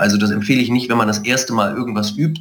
Also das empfehle ich nicht, wenn man das erste Mal irgendwas übt.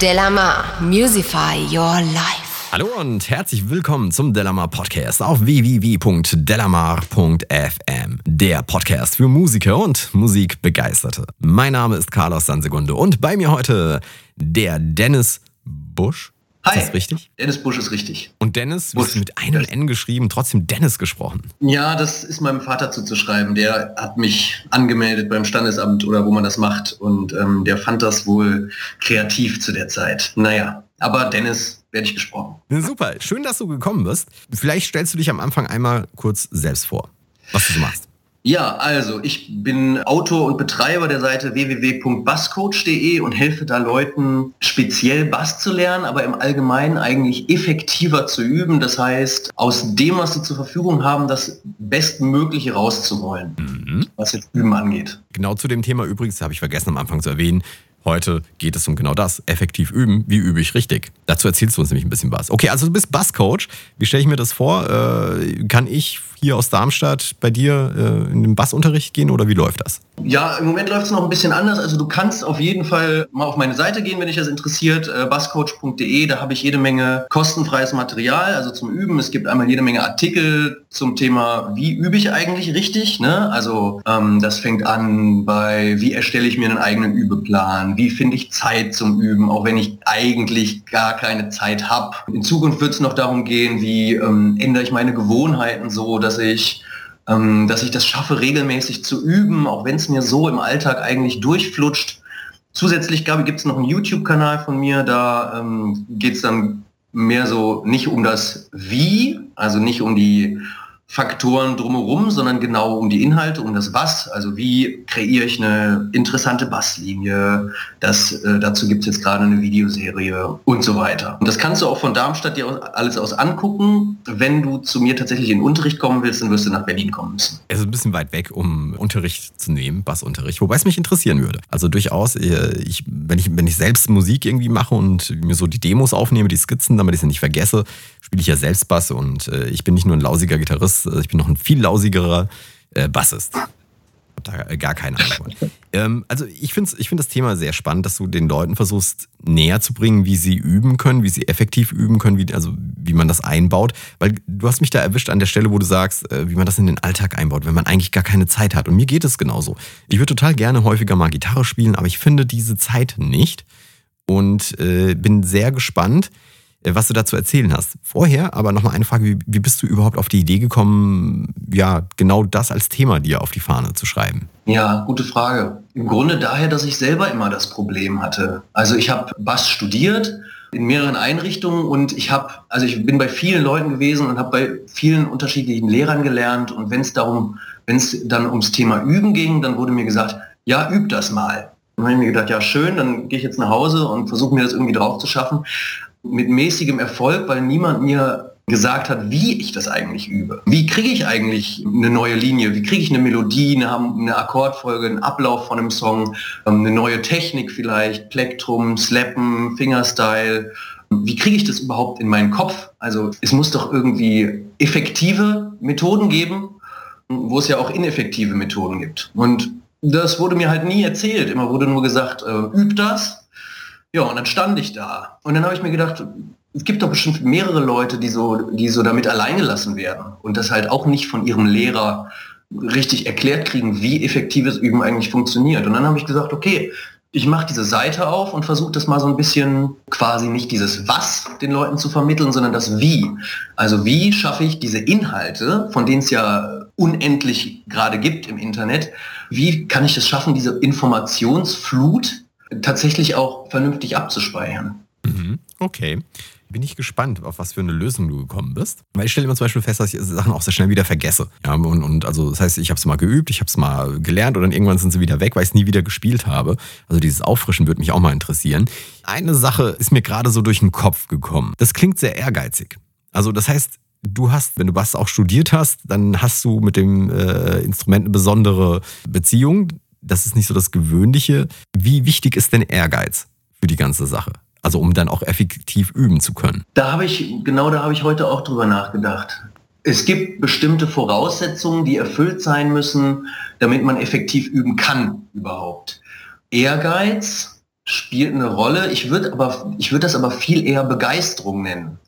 Delamar, Musify Your Life. Hallo und herzlich willkommen zum Delamar Podcast auf www.delamar.fm. Der Podcast für Musiker und Musikbegeisterte. Mein Name ist Carlos Sansegunde und bei mir heute der Dennis Busch. Hi. Ist das richtig? Dennis Busch ist richtig. Und Dennis, hast mit einem N geschrieben, trotzdem Dennis gesprochen. Ja, das ist meinem Vater zuzuschreiben. Der hat mich angemeldet beim Standesamt oder wo man das macht und ähm, der fand das wohl kreativ zu der Zeit. Naja, aber Dennis werde ich gesprochen. Super, schön, dass du gekommen bist. Vielleicht stellst du dich am Anfang einmal kurz selbst vor, was du so machst. Ja, also ich bin Autor und Betreiber der Seite www.basscoach.de und helfe da Leuten speziell Bass zu lernen, aber im Allgemeinen eigentlich effektiver zu üben. Das heißt, aus dem, was sie zur Verfügung haben, das Bestmögliche rauszuholen, mhm. was jetzt Üben angeht. Genau zu dem Thema übrigens, habe ich vergessen am Anfang zu erwähnen, Heute geht es um genau das. Effektiv üben. Wie übe ich richtig? Dazu erzählst du uns nämlich ein bisschen was. Okay, also du bist Basscoach. Wie stelle ich mir das vor? Äh, kann ich hier aus Darmstadt bei dir äh, in den Bassunterricht gehen oder wie läuft das? Ja, im Moment läuft es noch ein bisschen anders. Also du kannst auf jeden Fall mal auf meine Seite gehen, wenn dich das interessiert, äh, basscoach.de. Da habe ich jede Menge kostenfreies Material, also zum Üben. Es gibt einmal jede Menge Artikel zum Thema, wie übe ich eigentlich richtig. Ne? Also ähm, das fängt an bei, wie erstelle ich mir einen eigenen Übeplan, wie finde ich Zeit zum Üben, auch wenn ich eigentlich gar keine Zeit habe. In Zukunft wird es noch darum gehen, wie ähm, ändere ich meine Gewohnheiten so, dass ich ähm, dass ich das schaffe, regelmäßig zu üben, auch wenn es mir so im Alltag eigentlich durchflutscht. Zusätzlich gibt es noch einen YouTube-Kanal von mir, da ähm, geht es dann mehr so nicht um das Wie, also nicht um die Faktoren drumherum, sondern genau um die Inhalte, um das Was. Also wie kreiere ich eine interessante Basslinie? Das, äh, dazu gibt es jetzt gerade eine Videoserie und so weiter. Und das kannst du auch von Darmstadt dir alles aus angucken. Wenn du zu mir tatsächlich in Unterricht kommen willst, dann wirst du nach Berlin kommen müssen. Es ist ein bisschen weit weg, um Unterricht zu nehmen, Bassunterricht, wobei es mich interessieren würde. Also durchaus, äh, ich, wenn, ich, wenn ich selbst Musik irgendwie mache und mir so die Demos aufnehme, die Skizzen, damit ich sie nicht vergesse, spiele ich ja selbst Bass und äh, ich bin nicht nur ein lausiger Gitarrist, äh, ich bin noch ein viel lausigerer äh, Bassist. Hab da gar keine Antwort. ähm, also ich finde ich find das Thema sehr spannend, dass du den Leuten versuchst näher zu bringen, wie sie üben können, wie sie effektiv üben können, wie, also wie man das einbaut. Weil du hast mich da erwischt an der Stelle, wo du sagst, äh, wie man das in den Alltag einbaut, wenn man eigentlich gar keine Zeit hat. Und mir geht es genauso. Ich würde total gerne häufiger mal Gitarre spielen, aber ich finde diese Zeit nicht. Und äh, bin sehr gespannt, äh, was du dazu erzählen hast. Vorher aber nochmal eine Frage, wie, wie, bist du überhaupt auf die Idee gekommen, ja, genau das als Thema dir auf die Fahne zu schreiben? Ja, gute Frage. Im Grunde daher, dass ich selber immer das Problem hatte. Also ich habe Bass studiert in mehreren Einrichtungen und ich habe, also ich bin bei vielen Leuten gewesen und habe bei vielen unterschiedlichen Lehrern gelernt und wenn es darum, wenn es dann ums Thema Üben ging, dann wurde mir gesagt, ja, üb das mal. dann habe ich mir gedacht, ja schön, dann gehe ich jetzt nach Hause und versuche mir das irgendwie drauf zu schaffen mit mäßigem Erfolg, weil niemand mir gesagt hat, wie ich das eigentlich übe. Wie kriege ich eigentlich eine neue Linie? Wie kriege ich eine Melodie, eine, eine, Akkordfolge, einen Ablauf von einem Song, ähm, eine neue Technik vielleicht, Plektrum, Slappen, Fingerstyle? Wie kriege ich das überhaupt in meinen Kopf? Also es muss doch irgendwie effektive Methoden geben, wo es ja auch ineffektive Methoden gibt. Und das wurde mir halt nie erzählt. Immer wurde nur gesagt, äh, üb das ja, und dann stand ich da. Und dann habe ich mir gedacht, es gibt doch bestimmt mehrere Leute, die so, die so damit alleingelassen werden und das halt auch nicht von ihrem Lehrer richtig erklärt kriegen, wie effektives Üben eigentlich funktioniert. Und dann habe ich gesagt, okay, ich mache diese Seite auf und versuche das mal so ein bisschen quasi nicht dieses Was den Leuten zu vermitteln, sondern das Wie. Also wie schaffe ich diese Inhalte, von denen es ja unendlich gerade gibt im Internet, wie kann ich es schaffen, diese Informationsflut tatsächlich auch vernünftig abzuspeichern. Mhm. Okay. Bin ich gespannt, auf was für eine Lösung du gekommen bist. Weil ich stelle immer zum Beispiel fest, dass ich Sachen auch sehr schnell wieder vergesse. Ja, und, und also das heißt, ich habe es mal geübt, ich habe es mal gelernt und dann irgendwann sind sie wieder weg, weil ich es nie wieder gespielt habe. Also dieses Auffrischen würde mich auch mal interessieren. Eine Sache ist mir gerade so durch den Kopf gekommen. Das klingt sehr ehrgeizig. Also das heißt, du hast, wenn du Bass auch studiert hast, dann hast du mit dem äh, Instrument eine besondere Beziehung das ist nicht so das Gewöhnliche. Wie wichtig ist denn Ehrgeiz für die ganze Sache? Also um dann auch effektiv üben zu können. Da habe ich, genau da habe ich heute auch drüber nachgedacht. es gibt bestimmte Voraussetzungen, die erfüllt sein müssen, damit man effektiv üben kann überhaupt. Ehrgeiz spielt eine Rolle. Ich würde aber, ich würde das aber viel eher Begeisterung nennen.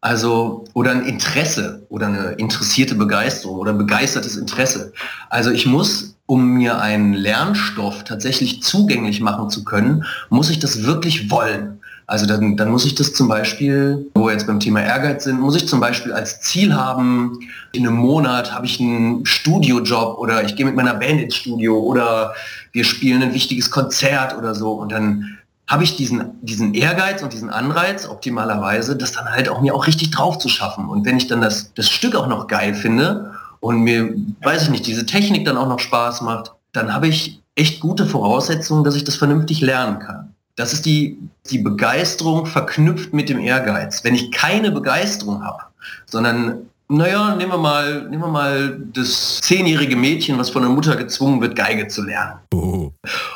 Also, oder ein Interesse oder eine interessierte Begeisterung oder begeistertes Interesse. Also ich muss, um mir einen Lernstoff tatsächlich zugänglich machen zu können, muss ich das wirklich wollen. Also dann, dann muss ich das zum Beispiel, wo wir jetzt beim Thema Ehrgeiz sind, muss ich zum Beispiel als Ziel haben, in einem Monat habe ich einen Studiojob oder ich gehe mit meiner Band ins Studio oder wir spielen ein wichtiges Konzert oder so und dann habe ich diesen, diesen Ehrgeiz und diesen Anreiz optimalerweise, das dann halt auch mir auch richtig drauf zu schaffen. Und wenn ich dann das, das Stück auch noch geil finde und mir, weiß ich nicht, diese Technik dann auch noch Spaß macht, dann habe ich echt gute Voraussetzungen, dass ich das vernünftig lernen kann. Das ist die, die Begeisterung verknüpft mit dem Ehrgeiz. Wenn ich keine Begeisterung habe, sondern naja, nehmen wir mal, nehmen wir mal das zehnjährige Mädchen, was von der Mutter gezwungen wird, Geige zu lernen. Oh.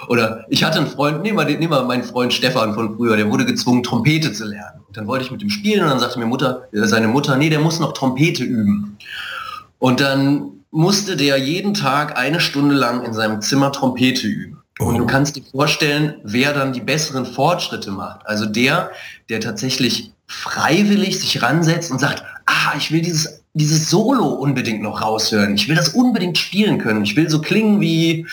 Oder ich hatte einen Freund, nehmen wir, nehmen wir meinen Freund Stefan von früher, der wurde gezwungen, Trompete zu lernen. Und dann wollte ich mit ihm spielen und dann sagte mir Mutter, äh, seine Mutter, nee, der muss noch Trompete üben. Und dann musste der jeden Tag eine Stunde lang in seinem Zimmer Trompete üben. Und du oh. kannst dir vorstellen, wer dann die besseren Fortschritte macht. Also der, der tatsächlich freiwillig sich ransetzt und sagt, ah, ich will dieses dieses Solo unbedingt noch raushören. Ich will das unbedingt spielen können. Ich will so klingen wie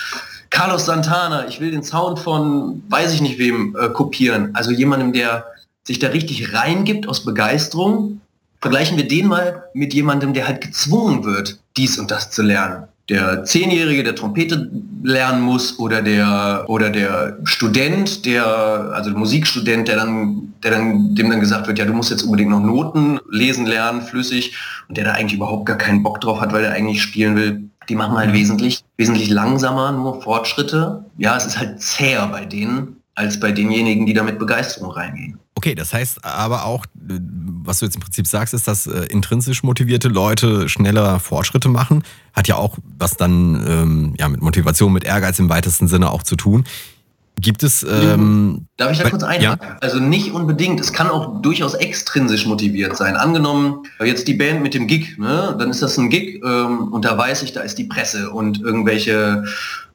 Carlos Santana. Ich will den Sound von weiß ich nicht wem äh, kopieren. Also jemandem, der sich da richtig reingibt aus Begeisterung. Vergleichen wir den mal mit jemandem, der halt gezwungen wird, dies und das zu lernen der Zehnjährige, der Trompete lernen muss oder der oder der Student, der also der Musikstudent, der dann der dann dem dann gesagt wird, ja du musst jetzt unbedingt noch Noten lesen lernen flüssig und der da eigentlich überhaupt gar keinen Bock drauf hat, weil er eigentlich spielen will. Die machen halt wesentlich wesentlich langsamer nur Fortschritte. Ja, es ist halt zäher bei denen als bei denjenigen, die da mit Begeisterung reingehen. Okay, das heißt aber auch, was du jetzt im Prinzip sagst, ist, dass äh, intrinsisch motivierte Leute schneller Fortschritte machen. Hat ja auch was dann ähm, ja, mit Motivation, mit Ehrgeiz im weitesten Sinne auch zu tun. Gibt es. Ähm, Darf ich da kurz einhaken? Ja? Also nicht unbedingt. Es kann auch durchaus extrinsisch motiviert sein. Angenommen, jetzt die Band mit dem Gig, ne? dann ist das ein Gig ähm, und da weiß ich, da ist die Presse und irgendwelche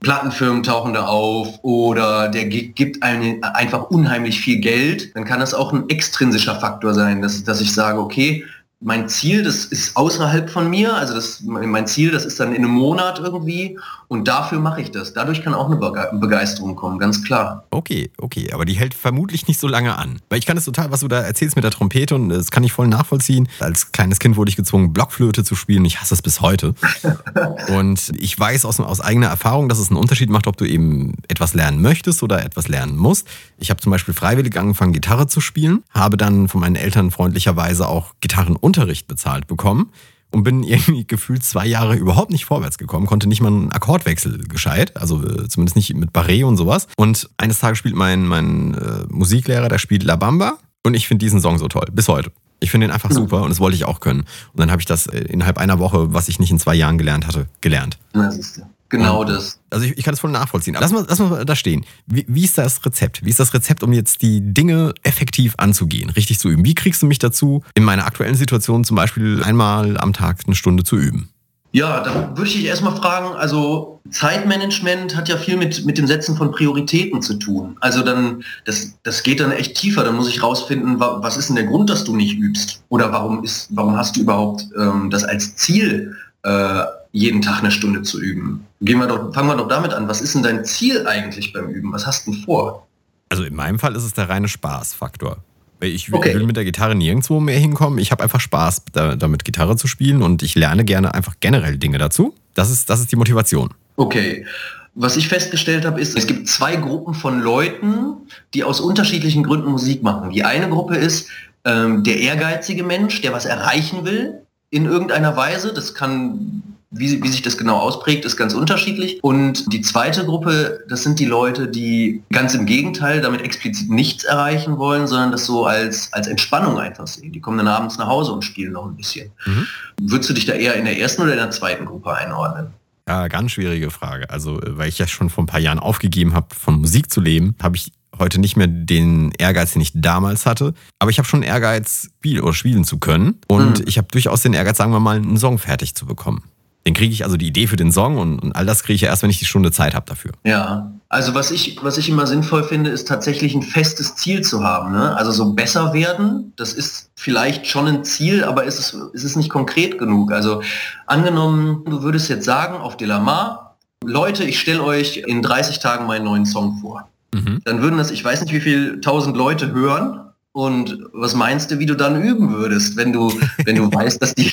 Plattenfirmen tauchen da auf oder der Gig gibt einem einfach unheimlich viel Geld. Dann kann das auch ein extrinsischer Faktor sein, dass, dass ich sage, okay, mein Ziel, das ist außerhalb von mir, also das, mein Ziel, das ist dann in einem Monat irgendwie und dafür mache ich das. Dadurch kann auch eine Begeisterung kommen, ganz klar. Okay, okay, aber die hält vermutlich nicht so lange an. Weil ich kann es total, was du da erzählst mit der Trompete und das kann ich voll nachvollziehen. Als kleines Kind wurde ich gezwungen, Blockflöte zu spielen. Ich hasse es bis heute. und ich weiß aus, aus eigener Erfahrung, dass es einen Unterschied macht, ob du eben etwas lernen möchtest oder etwas lernen musst. Ich habe zum Beispiel freiwillig angefangen, Gitarre zu spielen, habe dann von meinen Eltern freundlicherweise auch Gitarren Unterricht bezahlt bekommen und bin irgendwie gefühlt zwei Jahre überhaupt nicht vorwärts gekommen, konnte nicht mal einen Akkordwechsel gescheit, also äh, zumindest nicht mit Barré und sowas. Und eines Tages spielt mein, mein äh, Musiklehrer, der spielt La Bamba und ich finde diesen Song so toll, bis heute. Ich finde ihn einfach super und das wollte ich auch können. Und dann habe ich das äh, innerhalb einer Woche, was ich nicht in zwei Jahren gelernt hatte, gelernt. Das ist ja. Genau das. Also ich, ich, kann das voll nachvollziehen. lass mal, lass mal da stehen. Wie, wie, ist das Rezept? Wie ist das Rezept, um jetzt die Dinge effektiv anzugehen, richtig zu üben? Wie kriegst du mich dazu, in meiner aktuellen Situation zum Beispiel einmal am Tag eine Stunde zu üben? Ja, da würde ich erstmal fragen, also Zeitmanagement hat ja viel mit, mit dem Setzen von Prioritäten zu tun. Also dann, das, das geht dann echt tiefer. Dann muss ich rausfinden, was ist denn der Grund, dass du nicht übst? Oder warum ist, warum hast du überhaupt ähm, das als Ziel äh, jeden Tag eine Stunde zu üben. Gehen wir doch, fangen wir doch damit an. Was ist denn dein Ziel eigentlich beim Üben? Was hast du vor? Also in meinem Fall ist es der reine Spaßfaktor. Ich will, okay. will mit der Gitarre nirgendwo mehr hinkommen. Ich habe einfach Spaß, da, damit Gitarre zu spielen und ich lerne gerne einfach generell Dinge dazu. Das ist, das ist die Motivation. Okay. Was ich festgestellt habe, ist, es gibt zwei Gruppen von Leuten, die aus unterschiedlichen Gründen Musik machen. Die eine Gruppe ist ähm, der ehrgeizige Mensch, der was erreichen will in irgendeiner Weise. Das kann wie, wie sich das genau ausprägt, ist ganz unterschiedlich. Und die zweite Gruppe, das sind die Leute, die ganz im Gegenteil damit explizit nichts erreichen wollen, sondern das so als, als Entspannung einfach sehen. Die kommen dann abends nach Hause und spielen noch ein bisschen. Mhm. Würdest du dich da eher in der ersten oder in der zweiten Gruppe einordnen? Ja, ganz schwierige Frage. Also, weil ich ja schon vor ein paar Jahren aufgegeben habe, von Musik zu leben, habe ich heute nicht mehr den Ehrgeiz, den ich damals hatte. Aber ich habe schon Ehrgeiz, spielen oder spielen zu können. Und mhm. ich habe durchaus den Ehrgeiz, sagen wir mal, einen Song fertig zu bekommen. Den kriege ich also die Idee für den Song und, und all das kriege ich ja erst, wenn ich die Stunde Zeit habe dafür. Ja, also was ich, was ich immer sinnvoll finde, ist tatsächlich ein festes Ziel zu haben. Ne? Also so besser werden, das ist vielleicht schon ein Ziel, aber ist es, ist es nicht konkret genug. Also angenommen, du würdest jetzt sagen auf Delamar, Leute, ich stelle euch in 30 Tagen meinen neuen Song vor. Mhm. Dann würden das, ich weiß nicht wie viele tausend Leute hören, und was meinst du, wie du dann üben würdest, wenn du, wenn du weißt, dass die,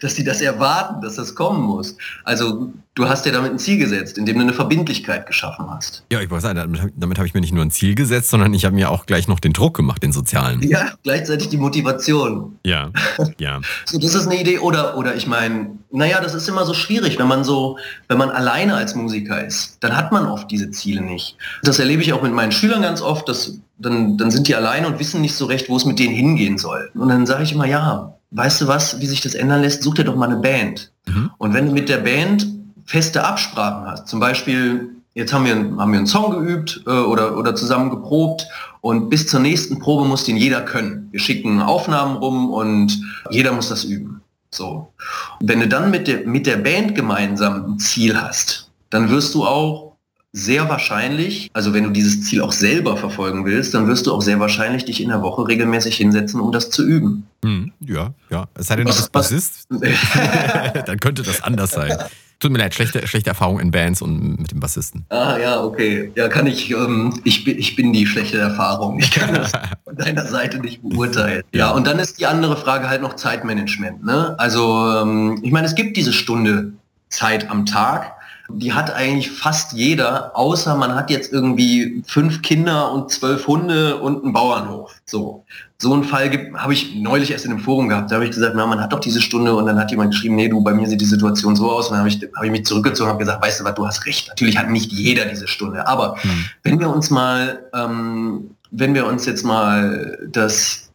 dass die das erwarten, dass das kommen muss? Also du hast ja damit ein Ziel gesetzt, indem du eine Verbindlichkeit geschaffen hast. Ja, ich muss sagen, damit, damit habe ich mir nicht nur ein Ziel gesetzt, sondern ich habe mir auch gleich noch den Druck gemacht, den sozialen. Ja, gleichzeitig die Motivation. Ja, ja. so, das ist eine Idee. Oder, oder ich meine, naja, das ist immer so schwierig, wenn man so, wenn man alleine als Musiker ist, dann hat man oft diese Ziele nicht. Das erlebe ich auch mit meinen Schülern ganz oft, dass dann, dann sind die alleine und wissen nicht so recht, wo es mit denen hingehen soll. Und dann sage ich immer, ja, weißt du was, wie sich das ändern lässt, such dir doch mal eine Band. Mhm. Und wenn du mit der Band feste Absprachen hast, zum Beispiel, jetzt haben wir, haben wir einen Song geübt äh, oder, oder zusammen geprobt und bis zur nächsten Probe muss den jeder können. Wir schicken Aufnahmen rum und jeder muss das üben. So. Und wenn du dann mit der, mit der Band gemeinsam ein Ziel hast, dann wirst du auch sehr wahrscheinlich, also wenn du dieses Ziel auch selber verfolgen willst, dann wirst du auch sehr wahrscheinlich dich in der Woche regelmäßig hinsetzen, um das zu üben. Hm, ja, ja. Es sei denn, du bist Bassist, dann könnte das anders sein. Tut mir leid, schlechte, schlechte Erfahrung in Bands und mit dem Bassisten. Ah ja, okay. Ja, kann ich, ähm, ich, bin, ich bin die schlechte Erfahrung. Ich kann das von deiner Seite nicht beurteilen. Ja, und dann ist die andere Frage halt noch Zeitmanagement. Ne? Also ähm, ich meine, es gibt diese Stunde Zeit am Tag, die hat eigentlich fast jeder, außer man hat jetzt irgendwie fünf Kinder und zwölf Hunde und einen Bauernhof. So. So einen Fall habe ich neulich erst in einem Forum gehabt. Da habe ich gesagt, na, man hat doch diese Stunde und dann hat jemand geschrieben, nee, du, bei mir sieht die Situation so aus. Und dann habe ich, hab ich mich zurückgezogen und habe gesagt, weißt du was, du hast recht. Natürlich hat nicht jeder diese Stunde. Aber hm. wenn wir uns mal, ähm, wenn wir uns jetzt mal das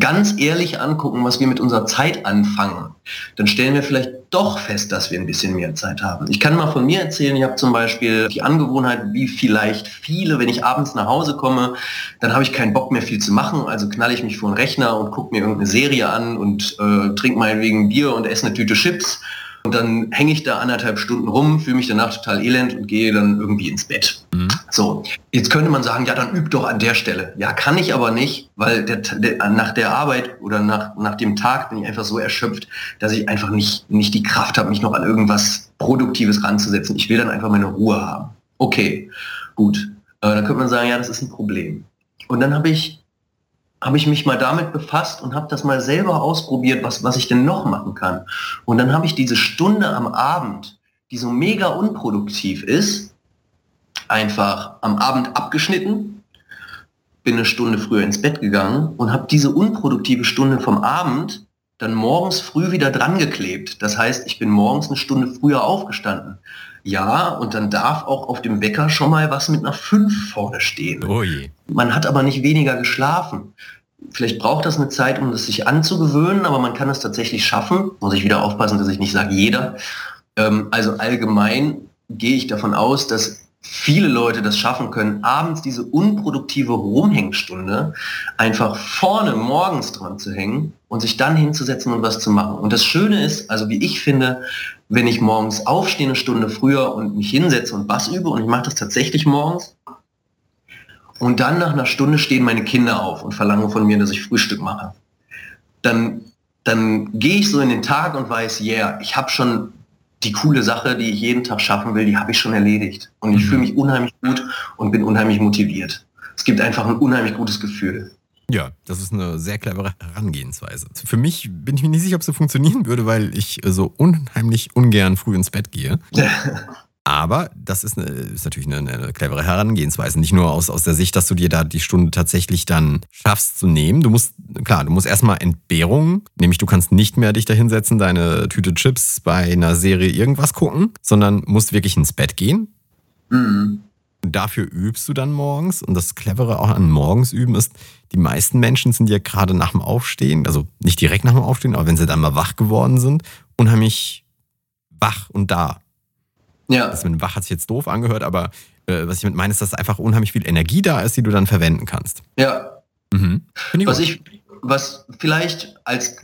ganz ehrlich angucken, was wir mit unserer Zeit anfangen, dann stellen wir vielleicht doch fest, dass wir ein bisschen mehr Zeit haben. Ich kann mal von mir erzählen, ich habe zum Beispiel die Angewohnheit, wie vielleicht viele, wenn ich abends nach Hause komme, dann habe ich keinen Bock mehr viel zu machen, also knalle ich mich vor den Rechner und gucke mir irgendeine Serie an und äh, trinke meinetwegen Bier und esse eine Tüte Chips und dann hänge ich da anderthalb Stunden rum, fühle mich danach total elend und gehe dann irgendwie ins Bett. Mhm. So, jetzt könnte man sagen, ja, dann üb doch an der Stelle. Ja, kann ich aber nicht, weil der, der, nach der Arbeit oder nach, nach dem Tag bin ich einfach so erschöpft, dass ich einfach nicht, nicht die Kraft habe, mich noch an irgendwas Produktives ranzusetzen. Ich will dann einfach meine Ruhe haben. Okay, gut. Äh, dann könnte man sagen, ja, das ist ein Problem. Und dann habe ich habe ich mich mal damit befasst und habe das mal selber ausprobiert, was, was ich denn noch machen kann. Und dann habe ich diese Stunde am Abend, die so mega unproduktiv ist, einfach am Abend abgeschnitten, bin eine Stunde früher ins Bett gegangen und habe diese unproduktive Stunde vom Abend dann morgens früh wieder dran geklebt. Das heißt, ich bin morgens eine Stunde früher aufgestanden. Ja, und dann darf auch auf dem Wecker schon mal was mit einer 5 vorne stehen. Oh man hat aber nicht weniger geschlafen. Vielleicht braucht das eine Zeit, um das sich anzugewöhnen, aber man kann es tatsächlich schaffen. Muss ich wieder aufpassen, dass ich nicht sage jeder. Ähm, also allgemein gehe ich davon aus, dass viele Leute das schaffen können, abends diese unproduktive Rumhängstunde einfach vorne morgens dran zu hängen und sich dann hinzusetzen und was zu machen. Und das Schöne ist, also wie ich finde, wenn ich morgens aufstehe eine Stunde früher und mich hinsetze und Bass übe, und ich mache das tatsächlich morgens, und dann nach einer Stunde stehen meine Kinder auf und verlangen von mir, dass ich Frühstück mache, dann, dann gehe ich so in den Tag und weiß, yeah, ich habe schon die coole Sache, die ich jeden Tag schaffen will, die habe ich schon erledigt. Und ich mhm. fühle mich unheimlich gut und bin unheimlich motiviert. Es gibt einfach ein unheimlich gutes Gefühl. Ja, das ist eine sehr clevere Herangehensweise. Für mich bin ich mir nicht sicher, ob es so funktionieren würde, weil ich so unheimlich ungern früh ins Bett gehe. Aber das ist, eine, ist natürlich eine, eine, clevere Herangehensweise. Nicht nur aus, aus der Sicht, dass du dir da die Stunde tatsächlich dann schaffst zu nehmen. Du musst, klar, du musst erstmal Entbehrung, nämlich du kannst nicht mehr dich da hinsetzen, deine Tüte Chips bei einer Serie irgendwas gucken, sondern musst wirklich ins Bett gehen. Mhm. Dafür übst du dann morgens. Und das Clevere auch an morgens üben ist, die meisten Menschen sind ja gerade nach dem Aufstehen, also nicht direkt nach dem Aufstehen, aber wenn sie dann mal wach geworden sind, unheimlich wach und da. Ja. Das mit dem Wach hat sich jetzt doof angehört, aber äh, was ich mit meine, ist, dass einfach unheimlich viel Energie da ist, die du dann verwenden kannst. Ja. Mhm. Ich was ich, was vielleicht als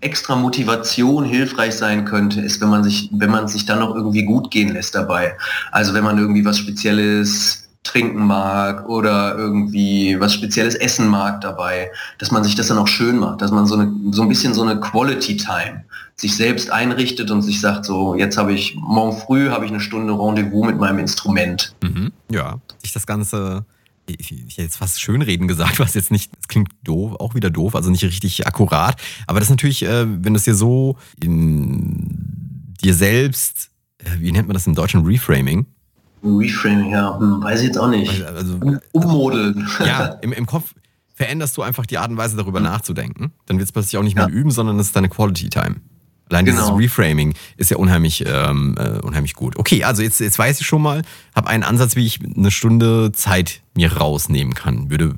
extra Motivation hilfreich sein könnte, ist, wenn man sich, wenn man sich dann noch irgendwie gut gehen lässt dabei. Also wenn man irgendwie was Spezielles trinken mag oder irgendwie was Spezielles essen mag dabei, dass man sich das dann auch schön macht, dass man so, eine, so ein bisschen so eine Quality Time sich selbst einrichtet und sich sagt, so jetzt habe ich, morgen früh habe ich eine Stunde Rendezvous mit meinem Instrument. Mhm, ja, sich das Ganze ich, ich jetzt fast Schönreden gesagt, was jetzt nicht, das klingt doof, auch wieder doof, also nicht richtig akkurat. Aber das ist natürlich, äh, wenn es dir so in dir selbst, äh, wie nennt man das im Deutschen, Reframing? Reframing, ja, hm, weiß ich jetzt auch nicht. Also, Ummodeln. Ja, im, im Kopf veränderst du einfach die Art und Weise, darüber mhm. nachzudenken. Dann wird es plötzlich auch nicht mehr ja. üben, sondern es ist deine Quality Time. Allein genau. dieses Reframing ist ja unheimlich, ähm, äh, unheimlich gut. Okay, also jetzt, jetzt weiß ich schon mal, habe einen Ansatz, wie ich eine Stunde Zeit mir rausnehmen kann. Würde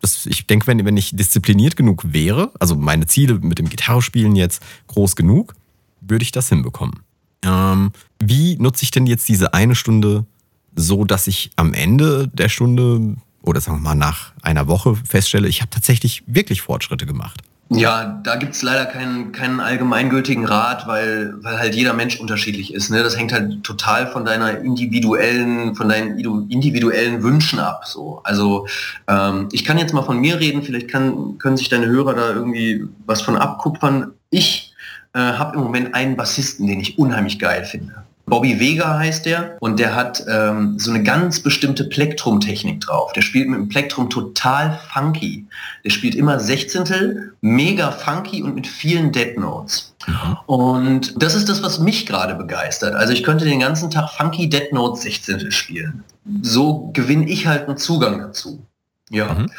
das, ich denke, wenn, wenn ich diszipliniert genug wäre, also meine Ziele mit dem Gitarrespielen jetzt groß genug, würde ich das hinbekommen. Ähm, wie nutze ich denn jetzt diese eine Stunde so, dass ich am Ende der Stunde oder sagen wir mal nach einer Woche feststelle, ich habe tatsächlich wirklich Fortschritte gemacht? Ja, da gibt's leider keinen, keinen allgemeingültigen Rat, weil, weil halt jeder Mensch unterschiedlich ist. Ne? Das hängt halt total von deiner individuellen, von deinen individuellen Wünschen ab. So. Also ähm, ich kann jetzt mal von mir reden, vielleicht kann, können sich deine Hörer da irgendwie was von abkupfern. Ich äh, habe im Moment einen Bassisten, den ich unheimlich geil finde. Bobby Vega heißt der und der hat ähm, so eine ganz bestimmte Plektrum-Technik drauf. Der spielt mit dem Plektrum total funky. Der spielt immer Sechzehntel, mega funky und mit vielen Dead Notes. Mhm. Und das ist das, was mich gerade begeistert. Also ich könnte den ganzen Tag funky Dead Notes Sechzehntel spielen. So gewinne ich halt einen Zugang dazu. Ja. Mhm.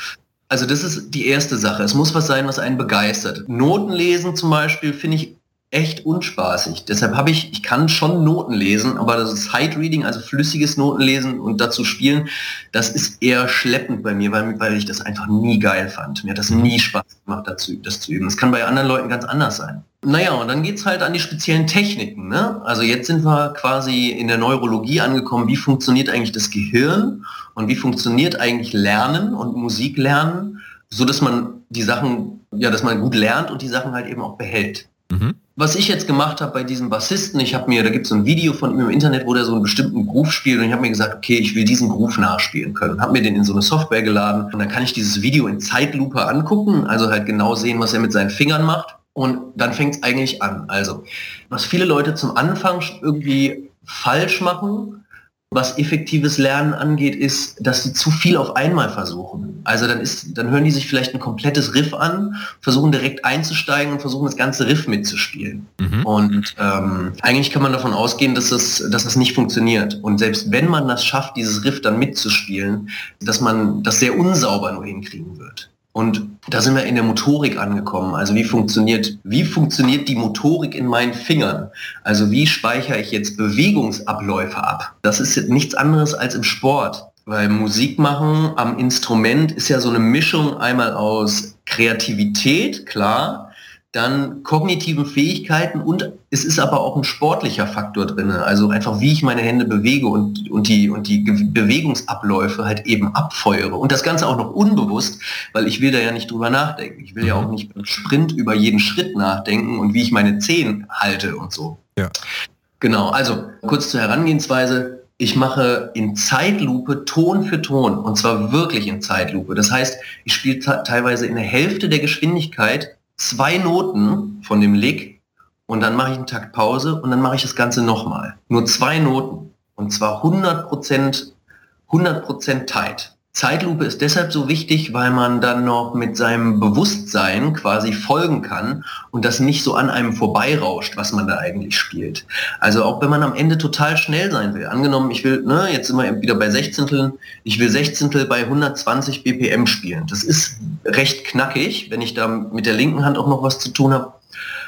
Also das ist die erste Sache. Es muss was sein, was einen begeistert. Noten lesen zum Beispiel finde ich echt unspaßig. Deshalb habe ich, ich kann schon Noten lesen, aber das ist Sight Reading, also flüssiges Notenlesen und dazu spielen, das ist eher schleppend bei mir, weil, weil ich das einfach nie geil fand. Mir hat das nie Spaß gemacht, dazu, das zu üben. Das kann bei anderen Leuten ganz anders sein. Naja, und dann geht's halt an die speziellen Techniken. Ne? Also jetzt sind wir quasi in der Neurologie angekommen, wie funktioniert eigentlich das Gehirn und wie funktioniert eigentlich Lernen und Musik lernen, so dass man die Sachen, ja, dass man gut lernt und die Sachen halt eben auch behält. Mhm. Was ich jetzt gemacht habe bei diesem Bassisten, ich habe mir, da gibt es so ein Video von ihm im Internet, wo der so einen bestimmten Groove spielt und ich habe mir gesagt, okay, ich will diesen Groove nachspielen können und habe mir den in so eine Software geladen und dann kann ich dieses Video in Zeitlupe angucken, also halt genau sehen, was er mit seinen Fingern macht und dann fängt es eigentlich an. Also, was viele Leute zum Anfang irgendwie falsch machen, was effektives Lernen angeht, ist, dass sie zu viel auf einmal versuchen. Also dann ist, dann hören die sich vielleicht ein komplettes Riff an, versuchen direkt einzusteigen und versuchen das ganze Riff mitzuspielen. Mhm. Und ähm, eigentlich kann man davon ausgehen, dass das, dass das nicht funktioniert. Und selbst wenn man das schafft, dieses Riff dann mitzuspielen, dass man das sehr unsauber nur hinkriegen wird. Und da sind wir in der Motorik angekommen. Also wie funktioniert, wie funktioniert die Motorik in meinen Fingern? Also wie speichere ich jetzt Bewegungsabläufe ab? Das ist nichts anderes als im Sport. Weil Musik machen am Instrument ist ja so eine Mischung einmal aus Kreativität, klar, dann kognitiven Fähigkeiten und es ist aber auch ein sportlicher Faktor drin. Also einfach, wie ich meine Hände bewege und, und, die, und die Bewegungsabläufe halt eben abfeuere. Und das Ganze auch noch unbewusst, weil ich will da ja nicht drüber nachdenken. Ich will ja auch mhm. nicht beim Sprint über jeden Schritt nachdenken und wie ich meine Zehen halte und so. Ja. Genau, also kurz zur Herangehensweise. Ich mache in Zeitlupe Ton für Ton und zwar wirklich in Zeitlupe. Das heißt, ich spiele teilweise in der Hälfte der Geschwindigkeit zwei Noten von dem Lick und dann mache ich einen Takt Pause und dann mache ich das Ganze nochmal. Nur zwei Noten und zwar 100%, 100% tight. Zeitlupe ist deshalb so wichtig, weil man dann noch mit seinem Bewusstsein quasi folgen kann und das nicht so an einem vorbeirauscht, was man da eigentlich spielt. Also auch wenn man am Ende total schnell sein will. Angenommen, ich will, ne, jetzt sind wir wieder bei Sechzehnteln, ich will Sechzehntel bei 120 BPM spielen. Das ist recht knackig, wenn ich da mit der linken Hand auch noch was zu tun habe.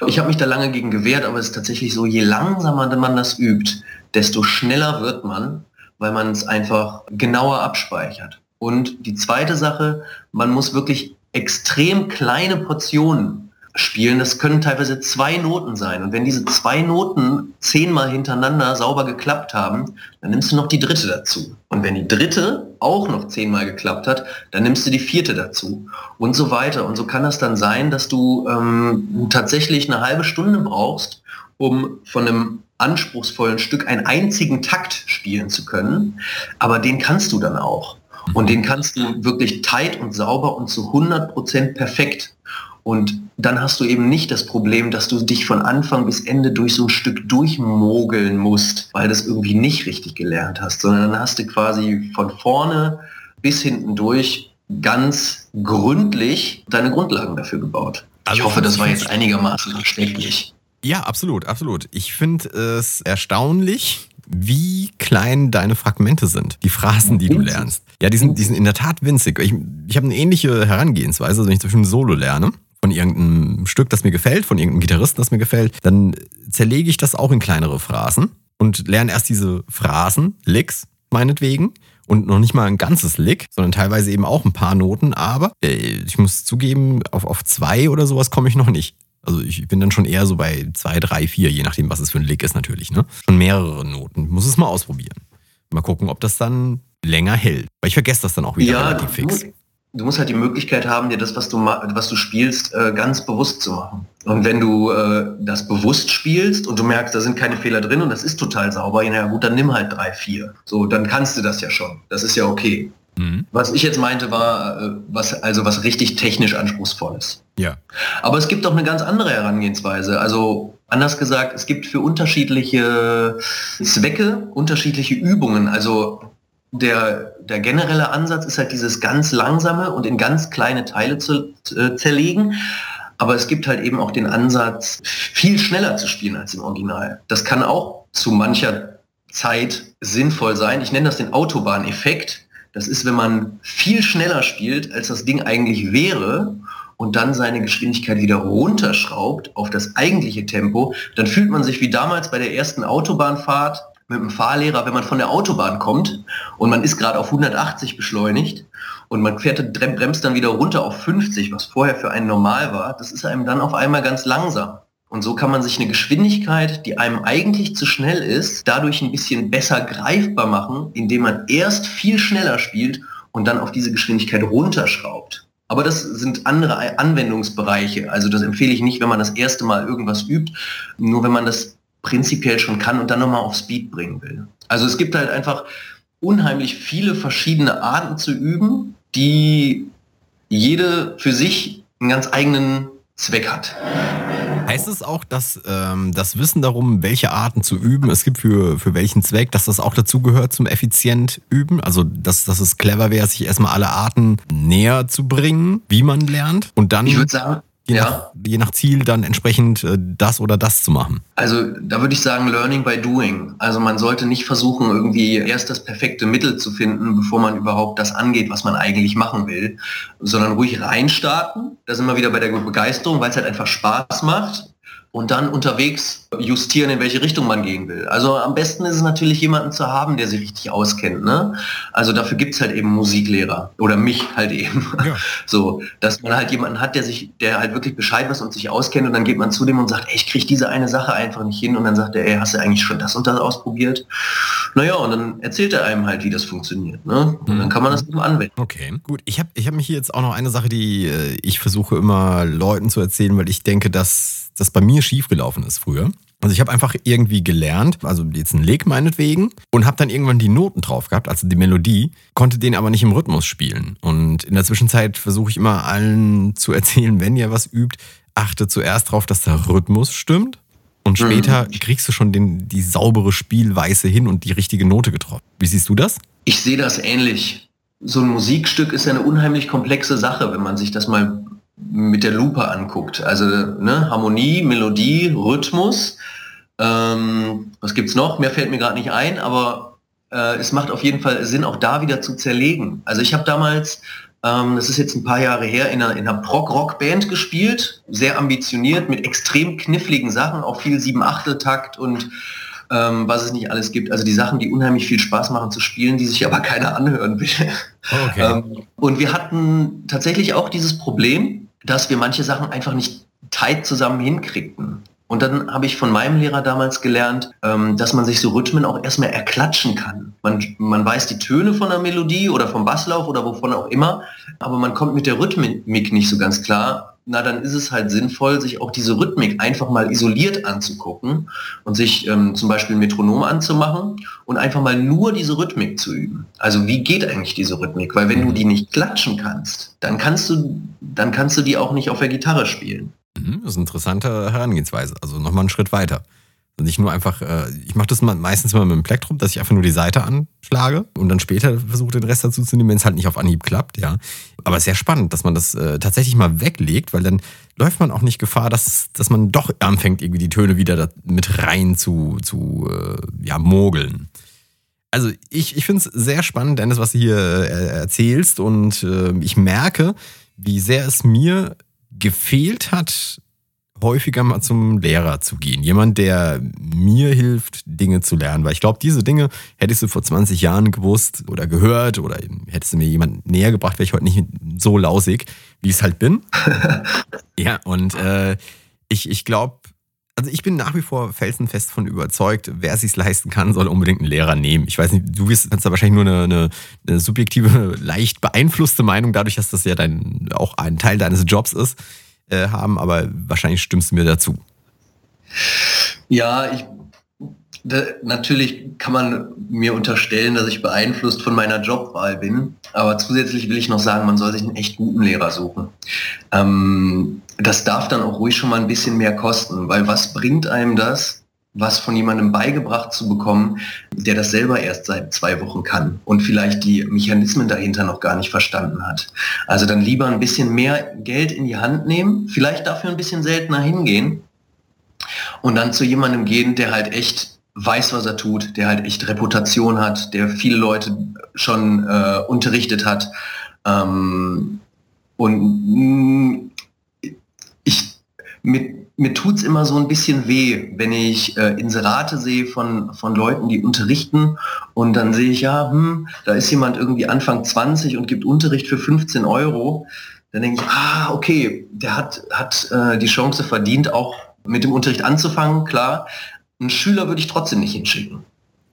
Ich habe mich da lange gegen gewehrt, aber es ist tatsächlich so, je langsamer man das übt, desto schneller wird man, weil man es einfach genauer abspeichert. Und die zweite Sache, man muss wirklich extrem kleine Portionen spielen, das können teilweise zwei Noten sein. Und wenn diese zwei Noten zehnmal hintereinander sauber geklappt haben, dann nimmst du noch die dritte dazu. Und wenn die dritte auch noch zehnmal geklappt hat, dann nimmst du die vierte dazu. Und so weiter. Und so kann das dann sein, dass du ähm, tatsächlich eine halbe Stunde brauchst, um von einem anspruchsvollen Stück einen einzigen Takt spielen zu können. Aber den kannst du dann auch. Und den kannst du wirklich tight und sauber und zu 100% perfekt. Und dann hast du eben nicht das Problem, dass du dich von Anfang bis Ende durch so ein Stück durchmogeln musst, weil du es irgendwie nicht richtig gelernt hast, sondern dann hast du quasi von vorne bis hinten durch ganz gründlich deine Grundlagen dafür gebaut. Also ich hoffe, das war jetzt einigermaßen verständlich. Ja, absolut, absolut. Ich finde es erstaunlich, wie klein deine Fragmente sind, die Phrasen, die du lernst. Ja, die sind, die sind in der Tat winzig. Ich, ich habe eine ähnliche Herangehensweise, also wenn ich zum Beispiel ein Solo lerne von irgendeinem Stück, das mir gefällt, von irgendeinem Gitarristen, das mir gefällt, dann zerlege ich das auch in kleinere Phrasen und lerne erst diese Phrasen, Licks meinetwegen, und noch nicht mal ein ganzes Lick, sondern teilweise eben auch ein paar Noten, aber äh, ich muss zugeben, auf, auf zwei oder sowas komme ich noch nicht. Also ich bin dann schon eher so bei zwei, drei, vier, je nachdem, was es für ein Lick ist natürlich. Ne? Schon mehrere Noten. Muss es mal ausprobieren. Mal gucken, ob das dann länger hält. Weil ich vergesse das dann auch wieder ja, relativ fix. Du, du, musst halt die Möglichkeit haben, dir das, was du, was du spielst, äh, ganz bewusst zu machen. Und wenn du äh, das bewusst spielst und du merkst, da sind keine Fehler drin und das ist total sauber, ja gut, dann nimm halt drei, vier. So, dann kannst du das ja schon. Das ist ja okay. Mhm. Was ich jetzt meinte, war äh, was, also was richtig technisch anspruchsvolles. Ja. Aber es gibt auch eine ganz andere Herangehensweise. Also anders gesagt, es gibt für unterschiedliche Zwecke unterschiedliche Übungen. Also der, der generelle Ansatz ist halt dieses ganz langsame und in ganz kleine Teile zu äh, zerlegen. Aber es gibt halt eben auch den Ansatz, viel schneller zu spielen als im Original. Das kann auch zu mancher Zeit sinnvoll sein. Ich nenne das den Autobahneffekt. Das ist, wenn man viel schneller spielt, als das Ding eigentlich wäre und dann seine Geschwindigkeit wieder runterschraubt auf das eigentliche Tempo, dann fühlt man sich wie damals bei der ersten Autobahnfahrt mit dem Fahrlehrer, wenn man von der Autobahn kommt und man ist gerade auf 180 beschleunigt und man fährt, bremst dann wieder runter auf 50, was vorher für einen normal war, das ist einem dann auf einmal ganz langsam. Und so kann man sich eine Geschwindigkeit, die einem eigentlich zu schnell ist, dadurch ein bisschen besser greifbar machen, indem man erst viel schneller spielt und dann auf diese Geschwindigkeit runterschraubt. Aber das sind andere Anwendungsbereiche. Also das empfehle ich nicht, wenn man das erste Mal irgendwas übt, nur wenn man das prinzipiell schon kann und dann nochmal auf Speed bringen will. Also es gibt halt einfach unheimlich viele verschiedene Arten zu üben, die jede für sich einen ganz eigenen Zweck hat. Heißt es auch, dass ähm, das Wissen darum, welche Arten zu üben es gibt für, für welchen Zweck, dass das auch dazu gehört zum effizient üben? Also, dass, dass es clever wäre, sich erstmal alle Arten näher zu bringen, wie man lernt und dann. Ich würde sagen, je, ja. nach, je nach Ziel dann entsprechend äh, das oder das zu machen? Also da würde ich sagen, Learning by Doing. Also man sollte nicht versuchen, irgendwie erst das perfekte Mittel zu finden, bevor man überhaupt das angeht, was man eigentlich machen will, sondern ruhig reinstarten. Da sind wir wieder bei der Begeisterung, weil es halt einfach Spaß macht und dann unterwegs justieren, in welche Richtung man gehen will. Also am besten ist es natürlich jemanden zu haben, der sich richtig auskennt. Ne? Also dafür gibt es halt eben Musiklehrer oder mich halt eben. Ja. So, dass man halt jemanden hat, der sich, der halt wirklich Bescheid weiß und sich auskennt und dann geht man zu dem und sagt, ey, ich kriege diese eine Sache einfach nicht hin und dann sagt er, ey, hast du eigentlich schon das und das ausprobiert? Naja, und dann erzählt er einem halt, wie das funktioniert. Ne? Und dann kann man das eben anwenden. Okay, gut. Ich habe ich hab mich hier jetzt auch noch eine Sache, die äh, ich versuche immer Leuten zu erzählen, weil ich denke, dass das bei mir schiefgelaufen ist früher. Also ich habe einfach irgendwie gelernt, also jetzt ein Leg meinetwegen, und habe dann irgendwann die Noten drauf gehabt, also die Melodie, konnte den aber nicht im Rhythmus spielen. Und in der Zwischenzeit versuche ich immer allen zu erzählen, wenn ihr was übt, achte zuerst darauf, dass der Rhythmus stimmt. Und mhm. später mhm. kriegst du schon den, die saubere Spielweise hin und die richtige Note getroffen. Wie siehst du das? Ich sehe das ähnlich. So ein Musikstück ist ja eine unheimlich komplexe Sache, wenn man sich das mal mit der Lupe anguckt. Also ne, Harmonie, Melodie, Rhythmus. Ähm, was gibt's noch? Mehr fällt mir gerade nicht ein, aber äh, es macht auf jeden Fall Sinn, auch da wieder zu zerlegen. Also ich habe damals, ähm, das ist jetzt ein paar Jahre her, in einer, in einer Prog-Rock-Band gespielt, sehr ambitioniert, mit extrem kniffligen Sachen, auch viel Sieben-Achtel-Takt und ähm, was es nicht alles gibt. Also die Sachen, die unheimlich viel Spaß machen zu spielen, die sich aber keiner anhören will. Okay. ähm, und wir hatten tatsächlich auch dieses Problem, dass wir manche Sachen einfach nicht tight zusammen hinkriegten. Und dann habe ich von meinem Lehrer damals gelernt, ähm, dass man sich so Rhythmen auch erstmal erklatschen kann. Man, man weiß die Töne von der Melodie oder vom Basslauf oder wovon auch immer, aber man kommt mit der Rhythmik nicht so ganz klar na dann ist es halt sinnvoll, sich auch diese Rhythmik einfach mal isoliert anzugucken und sich ähm, zum Beispiel ein Metronom anzumachen und einfach mal nur diese Rhythmik zu üben. Also wie geht eigentlich diese Rhythmik? Weil wenn du die nicht klatschen kannst, dann kannst du, dann kannst du die auch nicht auf der Gitarre spielen. Mhm, das ist eine interessante Herangehensweise. Also nochmal einen Schritt weiter. Und nicht nur einfach, äh, ich mache das meistens mal mit dem Plektrum, dass ich einfach nur die Seite anschlage und dann später versuche den Rest dazu zu nehmen, wenn es halt nicht auf Anhieb klappt, ja. Aber sehr spannend, dass man das äh, tatsächlich mal weglegt, weil dann läuft man auch nicht Gefahr, dass, dass man doch anfängt, irgendwie die Töne wieder mit rein zu, zu äh, ja, mogeln. Also ich, ich finde es sehr spannend, Dennis, was du hier äh, erzählst und äh, ich merke, wie sehr es mir gefehlt hat, häufiger mal zum Lehrer zu gehen. Jemand, der mir hilft, Dinge zu lernen. Weil ich glaube, diese Dinge hättest du vor 20 Jahren gewusst oder gehört oder hättest du mir jemand näher gebracht, wäre ich heute nicht so lausig, wie ich es halt bin. ja, und äh, ich, ich glaube, also ich bin nach wie vor felsenfest von überzeugt, wer es sich leisten kann, soll unbedingt einen Lehrer nehmen. Ich weiß nicht, du wirst da wahrscheinlich nur eine, eine, eine, subjektive, leicht beeinflusste Meinung, dadurch, dass das ja dein, auch ein Teil deines Jobs ist. Äh, haben, aber wahrscheinlich stimmst du mir dazu. Ja, ich, da, natürlich kann man mir unterstellen, dass ich beeinflusst von meiner Jobwahl bin, aber zusätzlich will ich noch sagen, man soll sich einen echt guten Lehrer suchen. Ähm, das darf dann auch ruhig schon mal ein bisschen mehr kosten, weil was bringt einem das, was von jemandem beigebracht zu bekommen, der das selber erst seit zwei Wochen kann und vielleicht die Mechanismen dahinter noch gar nicht verstanden hat. Also dann lieber ein bisschen mehr Geld in die Hand nehmen, vielleicht dafür ein bisschen seltener hingehen und dann zu jemandem gehen, der halt echt weiß, was er tut, der halt echt Reputation hat, der viele Leute schon äh, unterrichtet hat. Ähm, und mh, mit mir tut es immer so ein bisschen weh, wenn ich äh, Inserate sehe von, von Leuten, die unterrichten und dann sehe ich, ja, hm, da ist jemand irgendwie Anfang 20 und gibt Unterricht für 15 Euro. Dann denke ich, ah, okay, der hat, hat äh, die Chance verdient, auch mit dem Unterricht anzufangen, klar. Einen Schüler würde ich trotzdem nicht hinschicken.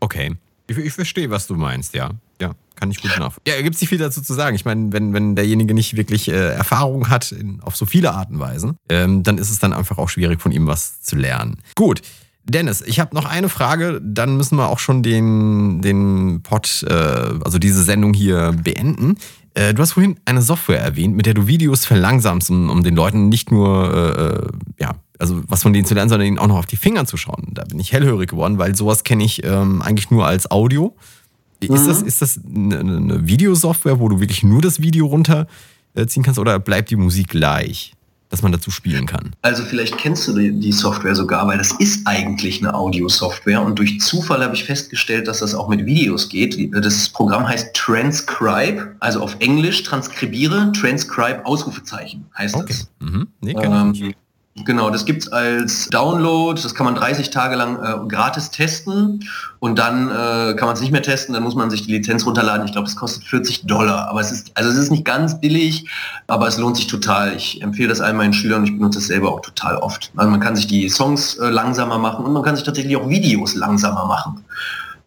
Okay. Ich, ich verstehe, was du meinst, ja. Ja, kann ich gut nachvollziehen. Ja, gibt es nicht viel dazu zu sagen. Ich meine, wenn, wenn derjenige nicht wirklich äh, Erfahrung hat in, auf so viele Arten und Weisen, ähm, dann ist es dann einfach auch schwierig, von ihm was zu lernen. Gut. Dennis, ich habe noch eine Frage, dann müssen wir auch schon den, den Pod, äh, also diese Sendung hier beenden. Äh, du hast vorhin eine Software erwähnt, mit der du Videos verlangsamst, um, um den Leuten nicht nur, äh, äh ja, also was von denen zu lernen, sondern ihnen auch noch auf die Finger zu schauen. Da bin ich hellhörig geworden, weil sowas kenne ich ähm, eigentlich nur als Audio. Ist, mhm. das, ist das eine, eine Videosoftware, wo du wirklich nur das Video runterziehen kannst oder bleibt die Musik gleich? dass man dazu spielen kann. Also vielleicht kennst du die, die Software sogar, weil das ist eigentlich eine Audio-Software und durch Zufall habe ich festgestellt, dass das auch mit Videos geht. Das Programm heißt Transcribe, also auf Englisch transkribiere, Transcribe Ausrufezeichen heißt okay. das. Mhm. Nee, ähm, Genau, das gibt es als Download, das kann man 30 Tage lang äh, gratis testen und dann äh, kann man es nicht mehr testen, dann muss man sich die Lizenz runterladen. Ich glaube, es kostet 40 Dollar, aber es ist, also es ist nicht ganz billig, aber es lohnt sich total. Ich empfehle das all meinen Schülern ich benutze es selber auch total oft. Also man kann sich die Songs äh, langsamer machen und man kann sich tatsächlich auch Videos langsamer machen.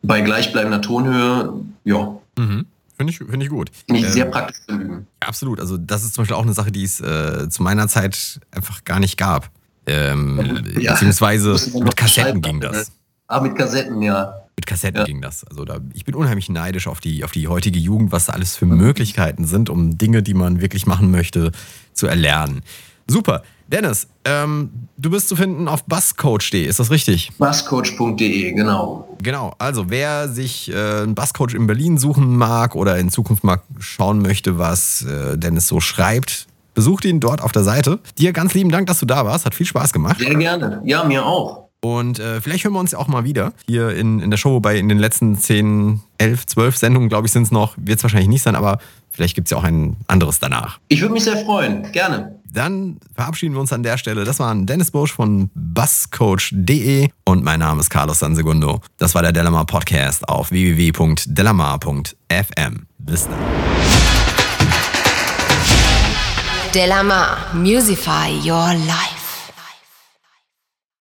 Bei gleichbleibender Tonhöhe, ja. Mhm. Finde ich, find ich gut. Finde ich ähm, sehr praktisch zu üben. Absolut. Also das ist zum Beispiel auch eine Sache, die es äh, zu meiner Zeit einfach gar nicht gab. Ähm, ja, beziehungsweise mit Kassetten ging das. Ne? Ah, mit Kassetten, ja. Mit Kassetten ja. ging das. Also da, ich bin unheimlich neidisch auf die, auf die heutige Jugend, was da alles für mhm. Möglichkeiten sind, um Dinge, die man wirklich machen möchte, zu erlernen. Super. Dennis, ähm, du bist zu finden auf basscoach.de, ist das richtig? Basscoach.de, genau. Genau, also wer sich äh, einen Basscoach in Berlin suchen mag oder in Zukunft mal schauen möchte, was äh, Dennis so schreibt, besucht ihn dort auf der Seite. Dir ganz lieben Dank, dass du da warst, hat viel Spaß gemacht. Sehr gerne, ja, mir auch. Und äh, vielleicht hören wir uns ja auch mal wieder hier in, in der Show, wobei in den letzten 10, 11, 12 Sendungen, glaube ich, sind es noch, wird es wahrscheinlich nicht sein, aber vielleicht gibt es ja auch ein anderes danach. Ich würde mich sehr freuen, gerne. Dann verabschieden wir uns an der Stelle. Das war Dennis Busch von basscoach.de und mein Name ist Carlos Sansegundo. Das war der Delamar Podcast auf www.delamar.fm. Bis dann. Delamar, Musify Your Life.